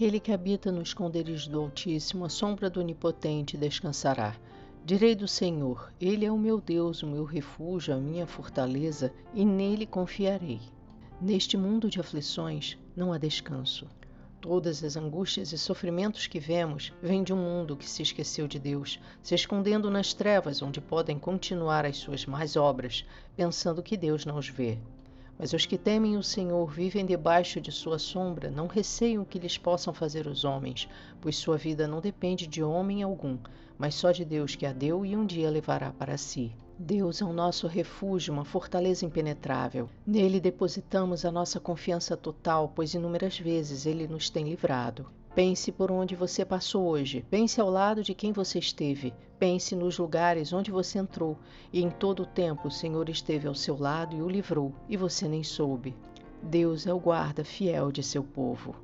Aquele que habita no esconderijo do Altíssimo, a sombra do Onipotente descansará. Direi do Senhor: Ele é o meu Deus, o meu refúgio, a minha fortaleza, e nele confiarei. Neste mundo de aflições não há descanso. Todas as angústias e sofrimentos que vemos vêm de um mundo que se esqueceu de Deus, se escondendo nas trevas onde podem continuar as suas más obras, pensando que Deus não os vê. Mas os que temem o Senhor vivem debaixo de sua sombra, não receiam o que lhes possam fazer os homens, pois sua vida não depende de homem algum, mas só de Deus que a deu e um dia levará para si. Deus é o nosso refúgio, uma fortaleza impenetrável. Nele depositamos a nossa confiança total, pois inúmeras vezes ele nos tem livrado. Pense por onde você passou hoje, pense ao lado de quem você esteve, pense nos lugares onde você entrou, e em todo o tempo o Senhor esteve ao seu lado e o livrou, e você nem soube. Deus é o guarda fiel de seu povo.